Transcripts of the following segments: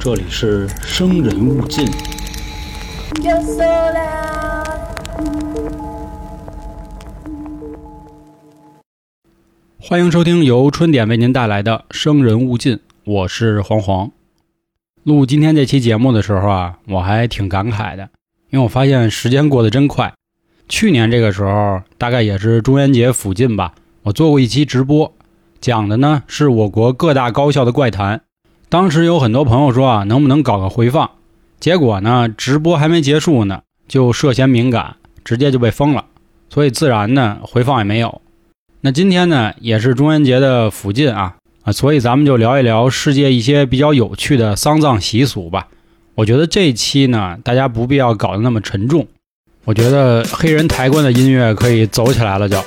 这里是生人勿近。欢迎收听由春点为您带来的《生人勿近》，我是黄黄。录今天这期节目的时候啊，我还挺感慨的，因为我发现时间过得真快。去年这个时候，大概也是中元节附近吧，我做过一期直播，讲的呢是我国各大高校的怪谈。当时有很多朋友说啊，能不能搞个回放？结果呢，直播还没结束呢，就涉嫌敏感，直接就被封了，所以自然呢，回放也没有。那今天呢，也是中元节的附近啊啊，所以咱们就聊一聊世界一些比较有趣的丧葬习俗吧。我觉得这一期呢，大家不必要搞得那么沉重。我觉得黑人抬棺的音乐可以走起来了就。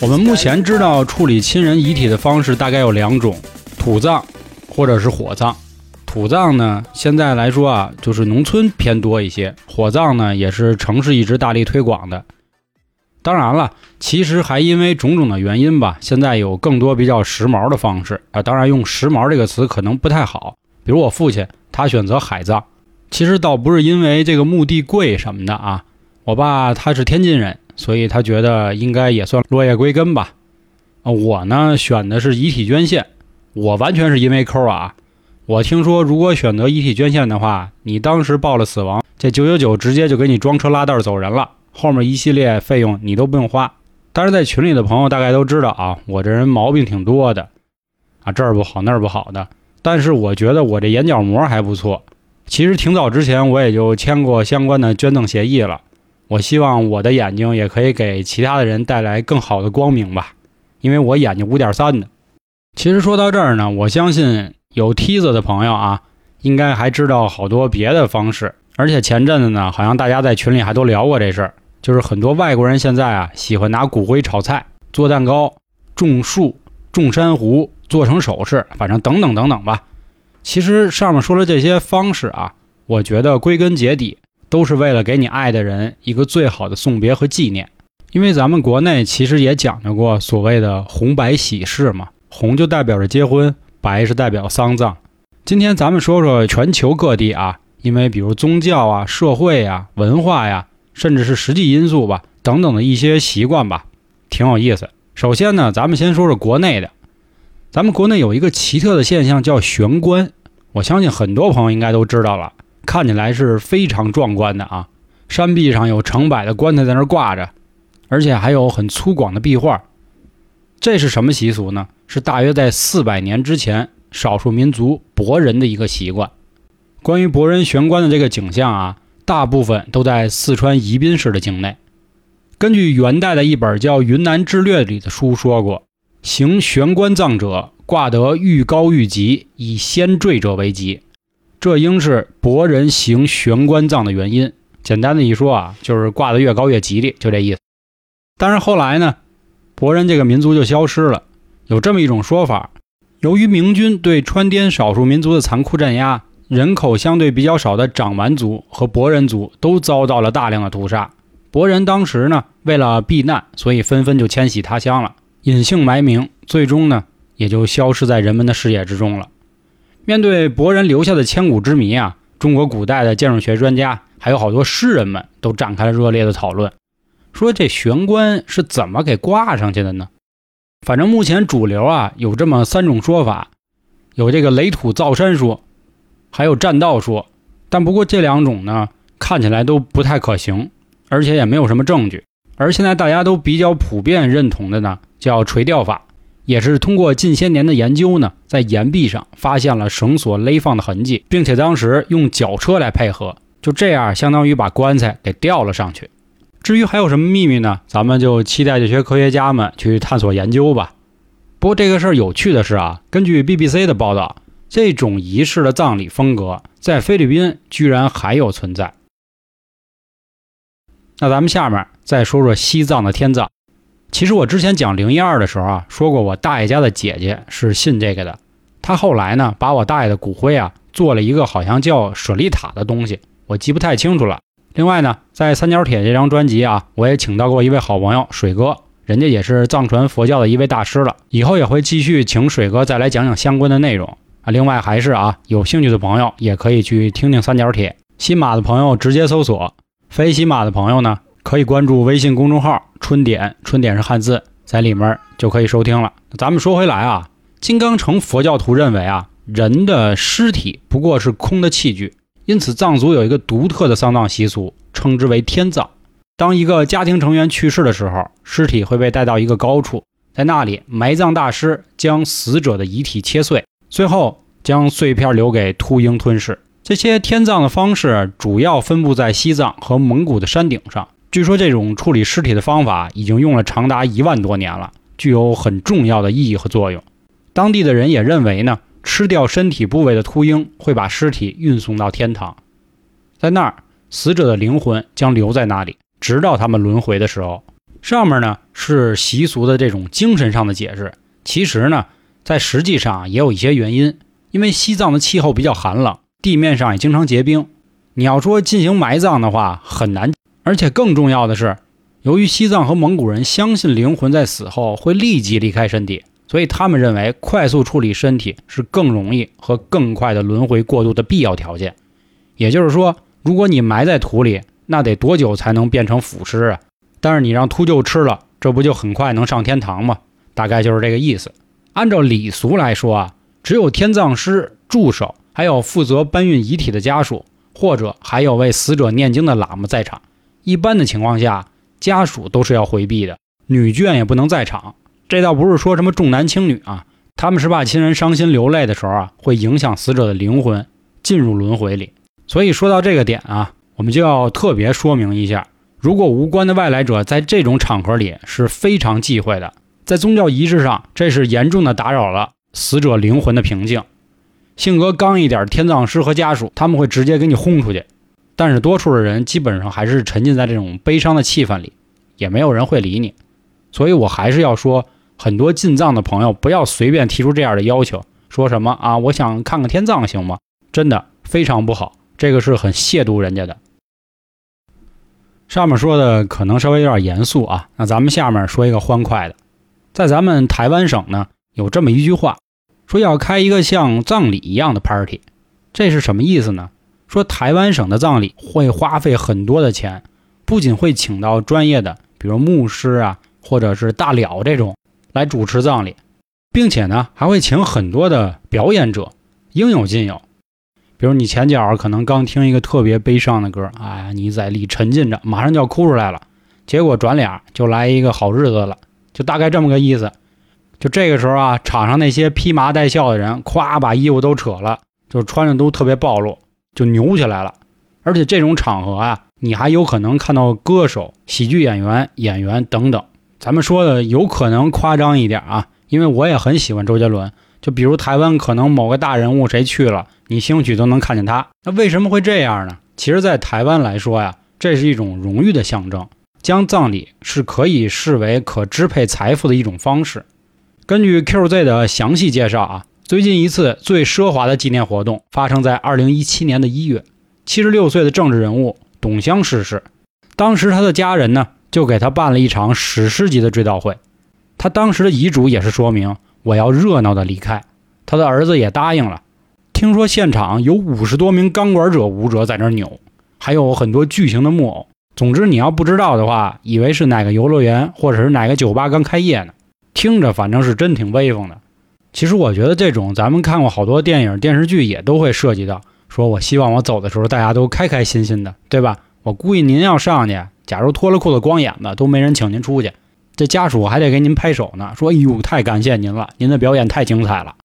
我们目前知道处理亲人遗体的方式大概有两种：土葬或者是火葬。土葬呢，现在来说啊，就是农村偏多一些；火葬呢，也是城市一直大力推广的。当然了，其实还因为种种的原因吧，现在有更多比较时髦的方式啊。当然，用“时髦”这个词可能不太好。比如我父亲，他选择海葬，其实倒不是因为这个墓地贵什么的啊。我爸他是天津人，所以他觉得应该也算落叶归根吧。啊，我呢选的是遗体捐献，我完全是因为抠啊。我听说，如果选择遗体捐献的话，你当时报了死亡，这九九九直接就给你装车拉袋走人了。后面一系列费用你都不用花，当然在群里的朋友大概都知道啊，我这人毛病挺多的，啊这儿不好那儿不好的，但是我觉得我这眼角膜还不错。其实挺早之前我也就签过相关的捐赠协议了，我希望我的眼睛也可以给其他的人带来更好的光明吧，因为我眼睛五点三的。其实说到这儿呢，我相信有梯子的朋友啊，应该还知道好多别的方式，而且前阵子呢，好像大家在群里还都聊过这事儿。就是很多外国人现在啊，喜欢拿骨灰炒菜、做蛋糕、种树、种珊瑚、做成首饰，反正等等等等吧。其实上面说的这些方式啊，我觉得归根结底都是为了给你爱的人一个最好的送别和纪念。因为咱们国内其实也讲究过所谓的红白喜事嘛，红就代表着结婚，白是代表丧葬。今天咱们说说全球各地啊，因为比如宗教啊、社会啊、文化呀。甚至是实际因素吧，等等的一些习惯吧，挺有意思。首先呢，咱们先说说国内的。咱们国内有一个奇特的现象叫悬棺，我相信很多朋友应该都知道了，看起来是非常壮观的啊。山壁上有成百的棺材在那挂着，而且还有很粗犷的壁画。这是什么习俗呢？是大约在四百年之前，少数民族博人的一个习惯。关于博人悬棺的这个景象啊。大部分都在四川宜宾市的境内。根据元代的一本叫《云南志略》里的书说过，行悬棺葬者，挂得愈高愈吉，以先坠者为吉。这应是博人行悬棺葬的原因。简单的一说啊，就是挂得越高越吉利，就这意思。但是后来呢，博人这个民族就消失了。有这么一种说法：由于明军对川滇少数民族的残酷镇压。人口相对比较少的长蛮族和博人族都遭到了大量的屠杀。博人当时呢，为了避难，所以纷纷就迁徙他乡了，隐姓埋名，最终呢，也就消失在人们的视野之中了。面对博人留下的千古之谜啊，中国古代的建筑学专家还有好多诗人们都展开了热烈的讨论，说这悬棺是怎么给挂上去的呢？反正目前主流啊有这么三种说法，有这个垒土造山说。还有栈道说，但不过这两种呢，看起来都不太可行，而且也没有什么证据。而现在大家都比较普遍认同的呢，叫垂吊法，也是通过近些年的研究呢，在岩壁上发现了绳索勒放的痕迹，并且当时用绞车来配合，就这样相当于把棺材给吊了上去。至于还有什么秘密呢？咱们就期待这些科学家们去探索研究吧。不过这个事儿有趣的是啊，根据 BBC 的报道。这种仪式的葬礼风格在菲律宾居然还有存在。那咱们下面再说说西藏的天葬。其实我之前讲零一二的时候啊，说过我大爷家的姐姐是信这个的。她后来呢，把我大爷的骨灰啊做了一个好像叫舍利塔的东西，我记不太清楚了。另外呢，在三角铁这张专辑啊，我也请到过一位好朋友水哥，人家也是藏传佛教的一位大师了，以后也会继续请水哥再来讲讲相关的内容啊。另外还是啊，有兴趣的朋友也可以去听听三角铁。新马的朋友直接搜索，非新马的朋友呢可以关注微信公众号“春点”，春点是汉字，在里面就可以收听了。咱们说回来啊，金刚城佛教徒认为啊，人的尸体不过是空的器具，因此藏族有一个独特的丧葬习俗，称之为天葬。当一个家庭成员去世的时候，尸体会被带到一个高处，在那里，埋葬大师将死者的遗体切碎，最后将碎片留给秃鹰吞噬。这些天葬的方式主要分布在西藏和蒙古的山顶上。据说这种处理尸体的方法已经用了长达一万多年了，具有很重要的意义和作用。当地的人也认为呢，吃掉身体部位的秃鹰会把尸体运送到天堂，在那儿，死者的灵魂将留在那里。直到他们轮回的时候，上面呢是习俗的这种精神上的解释。其实呢，在实际上也有一些原因。因为西藏的气候比较寒冷，地面上也经常结冰。你要说进行埋葬的话很难，而且更重要的是，由于西藏和蒙古人相信灵魂在死后会立即离开身体，所以他们认为快速处理身体是更容易和更快的轮回过渡的必要条件。也就是说，如果你埋在土里，那得多久才能变成腐尸啊？但是你让秃鹫吃了，这不就很快能上天堂吗？大概就是这个意思。按照礼俗来说啊，只有天葬师、助手，还有负责搬运遗体的家属，或者还有为死者念经的喇嘛在场。一般的情况下，家属都是要回避的，女眷也不能在场。这倒不是说什么重男轻女啊，他们是怕亲人伤心流泪的时候啊，会影响死者的灵魂进入轮回里。所以说到这个点啊。我们就要特别说明一下，如果无关的外来者在这种场合里是非常忌讳的，在宗教仪式上，这是严重的打扰了死者灵魂的平静。性格刚一点，天葬师和家属他们会直接给你轰出去，但是多数的人基本上还是沉浸在这种悲伤的气氛里，也没有人会理你。所以我还是要说，很多进藏的朋友不要随便提出这样的要求，说什么啊，我想看看天葬行吗？真的非常不好，这个是很亵渎人家的。上面说的可能稍微有点严肃啊，那咱们下面说一个欢快的。在咱们台湾省呢，有这么一句话，说要开一个像葬礼一样的 party，这是什么意思呢？说台湾省的葬礼会花费很多的钱，不仅会请到专业的，比如牧师啊，或者是大了这种来主持葬礼，并且呢，还会请很多的表演者，应有尽有。比如你前脚可能刚听一个特别悲伤的歌，哎，你在里沉浸着，马上就要哭出来了，结果转脸就来一个好日子了，就大概这么个意思。就这个时候啊，场上那些披麻戴孝的人，咵把衣服都扯了，就穿着都特别暴露，就扭起来了。而且这种场合啊，你还有可能看到歌手、喜剧演员、演员等等。咱们说的有可能夸张一点啊，因为我也很喜欢周杰伦。就比如台湾可能某个大人物谁去了，你兴许都能看见他。那为什么会这样呢？其实，在台湾来说呀，这是一种荣誉的象征，将葬礼是可以视为可支配财富的一种方式。根据 QZ 的详细介绍啊，最近一次最奢华的纪念活动发生在2017年的一月，76岁的政治人物董湘逝世，当时他的家人呢就给他办了一场史诗级的追悼会，他当时的遗嘱也是说明。我要热闹的离开，他的儿子也答应了。听说现场有五十多名钢管者舞者在那扭，还有很多巨型的木偶。总之，你要不知道的话，以为是哪个游乐园或者是哪个酒吧刚开业呢。听着，反正是真挺威风的。其实我觉得这种咱们看过好多电影电视剧也都会涉及到，说我希望我走的时候大家都开开心心的，对吧？我估计您要上去，假如脱了裤子光眼子，都没人请您出去。这家属还得给您拍手呢，说：“哎呦，太感谢您了，您的表演太精彩了。”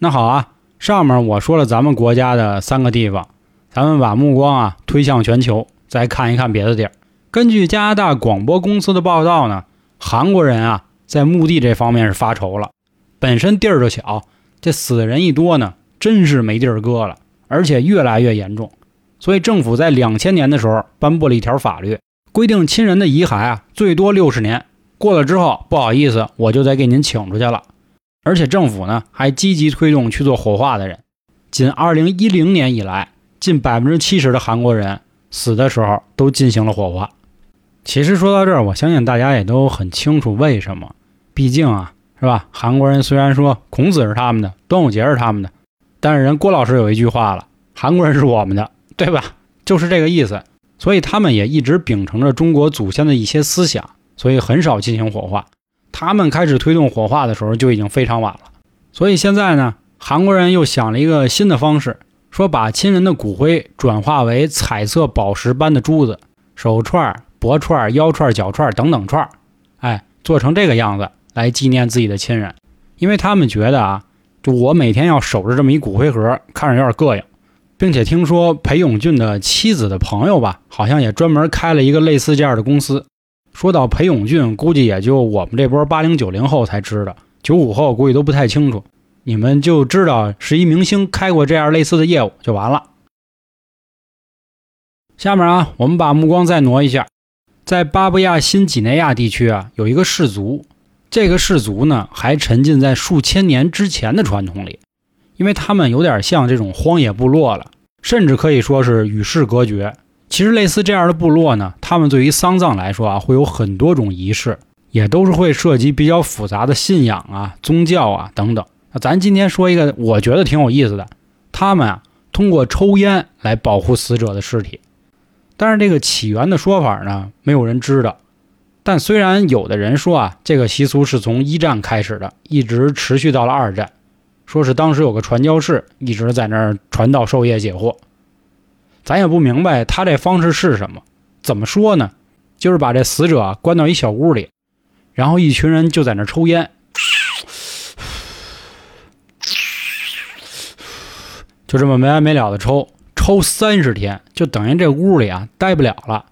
那好啊，上面我说了咱们国家的三个地方，咱们把目光啊推向全球，再看一看别的地儿。根据加拿大广播公司的报道呢，韩国人啊在墓地这方面是发愁了，本身地儿就小，这死人一多呢，真是没地儿搁了，而且越来越严重，所以政府在两千年的时候颁布了一条法律。规定亲人的遗骸啊，最多六十年，过了之后不好意思，我就得给您请出去了。而且政府呢还积极推动去做火化的人。仅二零一零年以来，近百分之七十的韩国人死的时候都进行了火化。其实说到这儿，我相信大家也都很清楚为什么。毕竟啊，是吧？韩国人虽然说孔子是他们的，端午节是他们的，但是人郭老师有一句话了：韩国人是我们的，对吧？就是这个意思。所以他们也一直秉承着中国祖先的一些思想，所以很少进行火化。他们开始推动火化的时候就已经非常晚了。所以现在呢，韩国人又想了一个新的方式，说把亲人的骨灰转化为彩色宝石般的珠子，手串、脖串、腰串、脚串等等串，哎，做成这个样子。来纪念自己的亲人，因为他们觉得啊，就我每天要守着这么一骨灰盒，看着有点膈应，并且听说裴勇俊的妻子的朋友吧，好像也专门开了一个类似这样的公司。说到裴勇俊，估计也就我们这波八零九零后才知道，九五后估计都不太清楚。你们就知道是一明星开过这样类似的业务就完了。下面啊，我们把目光再挪一下，在巴布亚新几内亚地区啊，有一个氏族。这个氏族呢，还沉浸在数千年之前的传统里，因为他们有点像这种荒野部落了，甚至可以说是与世隔绝。其实类似这样的部落呢，他们对于丧葬来说啊，会有很多种仪式，也都是会涉及比较复杂的信仰啊、宗教啊等等。那咱今天说一个，我觉得挺有意思的，他们啊通过抽烟来保护死者的尸体，但是这个起源的说法呢，没有人知道。但虽然有的人说啊，这个习俗是从一战开始的，一直持续到了二战，说是当时有个传教士一直在那儿传道授业解惑。咱也不明白他这方式是什么，怎么说呢？就是把这死者关到一小屋里，然后一群人就在那儿抽烟，就这么没完没了的抽，抽三十天，就等于这屋里啊待不了了。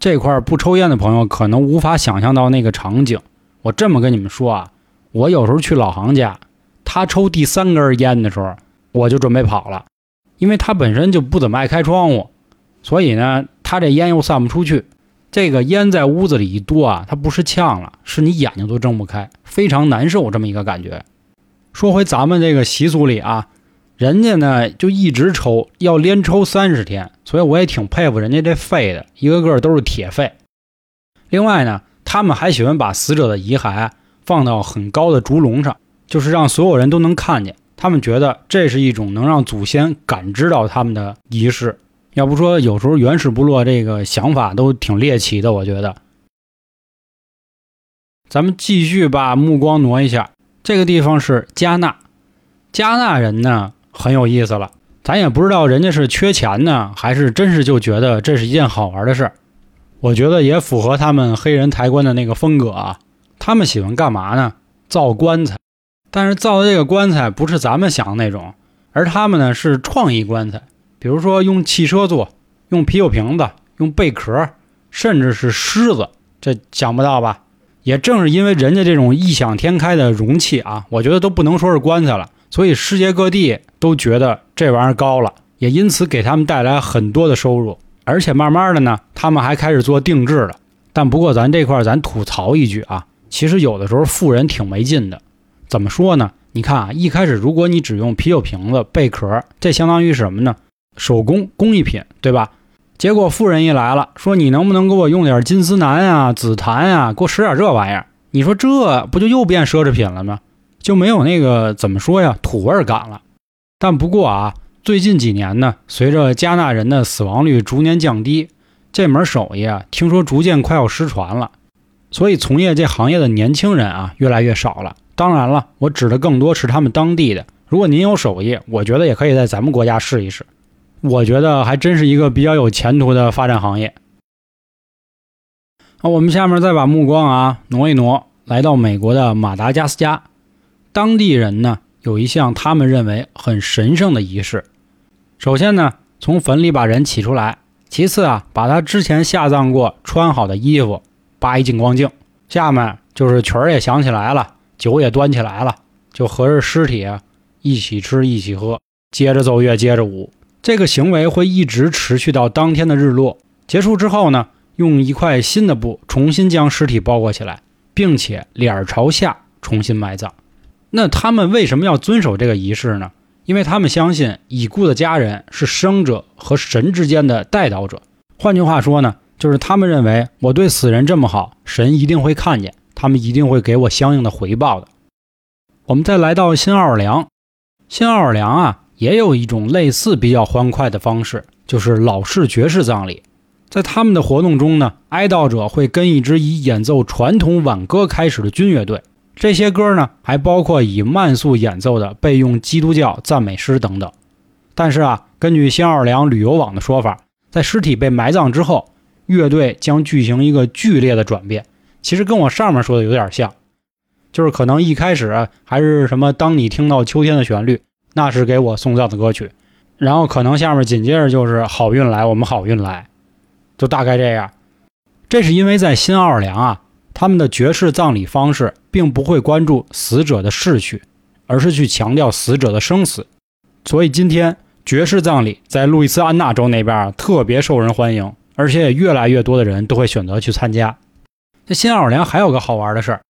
这块不抽烟的朋友可能无法想象到那个场景。我这么跟你们说啊，我有时候去老杭家，他抽第三根烟的时候，我就准备跑了，因为他本身就不怎么爱开窗户，所以呢，他这烟又散不出去。这个烟在屋子里一多啊，它不是呛了，是你眼睛都睁不开，非常难受这么一个感觉。说回咱们这个习俗里啊。人家呢就一直抽，要连抽三十天，所以我也挺佩服人家这肺的，一个个都是铁肺。另外呢，他们还喜欢把死者的遗骸放到很高的竹笼上，就是让所有人都能看见。他们觉得这是一种能让祖先感知到他们的仪式。要不说有时候原始部落这个想法都挺猎奇的，我觉得。咱们继续把目光挪一下，这个地方是加纳，加纳人呢。很有意思了，咱也不知道人家是缺钱呢，还是真是就觉得这是一件好玩的事儿。我觉得也符合他们黑人抬棺的那个风格啊。他们喜欢干嘛呢？造棺材，但是造的这个棺材不是咱们想的那种，而他们呢是创意棺材，比如说用汽车做，用啤酒瓶子，用贝壳，甚至是狮子，这想不到吧？也正是因为人家这种异想天开的容器啊，我觉得都不能说是棺材了。所以世界各地都觉得这玩意儿高了，也因此给他们带来很多的收入，而且慢慢的呢，他们还开始做定制了。但不过咱这块咱吐槽一句啊，其实有的时候富人挺没劲的。怎么说呢？你看啊，一开始如果你只用啤酒瓶子、贝壳，这相当于什么呢？手工工艺品，对吧？结果富人一来了，说你能不能给我用点金丝楠啊、紫檀啊，给我使点这玩意儿？你说这不就又变奢侈品了吗？就没有那个怎么说呀土味感了，但不过啊，最近几年呢，随着加纳人的死亡率逐年降低，这门手艺啊，听说逐渐快要失传了，所以从业这行业的年轻人啊越来越少了。当然了，我指的更多是他们当地的。如果您有手艺，我觉得也可以在咱们国家试一试，我觉得还真是一个比较有前途的发展行业。好，我们下面再把目光啊挪一挪，来到美国的马达加斯加。当地人呢有一项他们认为很神圣的仪式，首先呢从坟里把人起出来，其次啊把他之前下葬过穿好的衣服扒一净光净，下面就是曲儿也响起来了，酒也端起来了，就合着尸体一起吃一起喝，接着奏乐接着舞，这个行为会一直持续到当天的日落结束之后呢，用一块新的布重新将尸体包裹起来，并且脸朝下重新埋葬。那他们为什么要遵守这个仪式呢？因为他们相信已故的家人是生者和神之间的代祷者。换句话说呢，就是他们认为我对死人这么好，神一定会看见，他们一定会给我相应的回报的。我们再来到新奥尔良，新奥尔良啊，也有一种类似比较欢快的方式，就是老式爵士葬礼。在他们的活动中呢，哀悼者会跟一支以演奏传统挽歌开始的军乐队，这些歌呢，还包括以慢速演奏的备用基督教赞美诗等等。但是啊，根据新奥尔良旅游网的说法，在尸体被埋葬之后，乐队将进行一个剧烈的转变。其实跟我上面说的有点像。就是可能一开始还是什么，当你听到秋天的旋律，那是给我送葬的歌曲，然后可能下面紧接着就是好运来，我们好运来，就大概这样。这是因为在新奥尔良啊，他们的爵士葬礼方式并不会关注死者的逝去，而是去强调死者的生死，所以今天爵士葬礼在路易斯安那州那边啊特别受人欢迎，而且也越来越多的人都会选择去参加。这新奥尔良还有个好玩的事儿。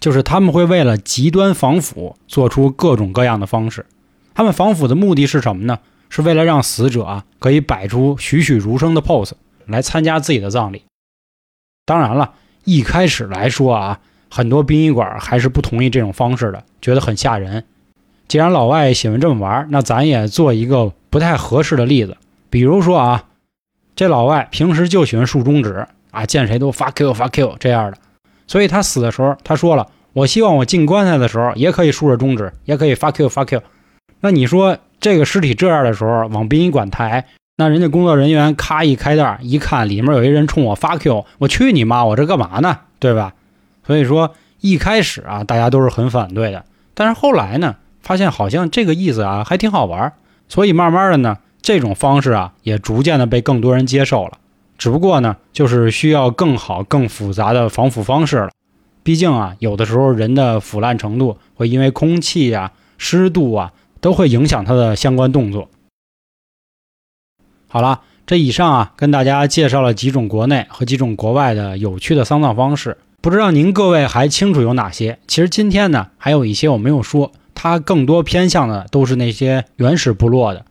就是他们会为了极端防腐做出各种各样的方式，他们防腐的目的是什么呢？是为了让死者啊可以摆出栩栩如生的 pose 来参加自己的葬礼。当然了，一开始来说啊，很多殡仪馆还是不同意这种方式的，觉得很吓人。既然老外喜欢这么玩，那咱也做一个不太合适的例子。比如说啊，这老外平时就喜欢竖中指啊，见谁都 fuck you fuck you 这样的。所以他死的时候，他说了：“我希望我进棺材的时候，也可以竖着中指，也可以 fuck you fuck you。”那你说这个尸体这样的时候往殡仪馆抬，那人家工作人员咔一开袋，一看里面有一人冲我 fuck you，我去你妈，我这干嘛呢？对吧？所以说一开始啊，大家都是很反对的，但是后来呢，发现好像这个意思啊还挺好玩，所以慢慢的呢，这种方式啊也逐渐的被更多人接受了。只不过呢，就是需要更好、更复杂的防腐方式了。毕竟啊，有的时候人的腐烂程度会因为空气呀、湿度啊，都会影响它的相关动作。好了，这以上啊，跟大家介绍了几种国内和几种国外的有趣的丧葬方式，不知道您各位还清楚有哪些？其实今天呢，还有一些我没有说，它更多偏向的都是那些原始部落的，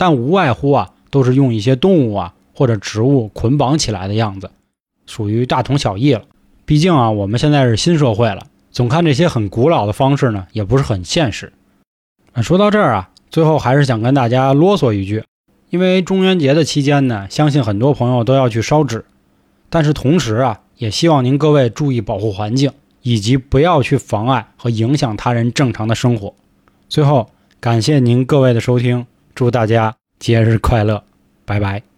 但无外乎啊，都是用一些动物啊。或者植物捆绑起来的样子，属于大同小异了。毕竟啊，我们现在是新社会了，总看这些很古老的方式呢，也不是很现实。说到这儿啊，最后还是想跟大家啰嗦一句，因为中元节的期间呢，相信很多朋友都要去烧纸，但是同时啊，也希望您各位注意保护环境，以及不要去妨碍和影响他人正常的生活。最后，感谢您各位的收听，祝大家节日快乐，拜拜。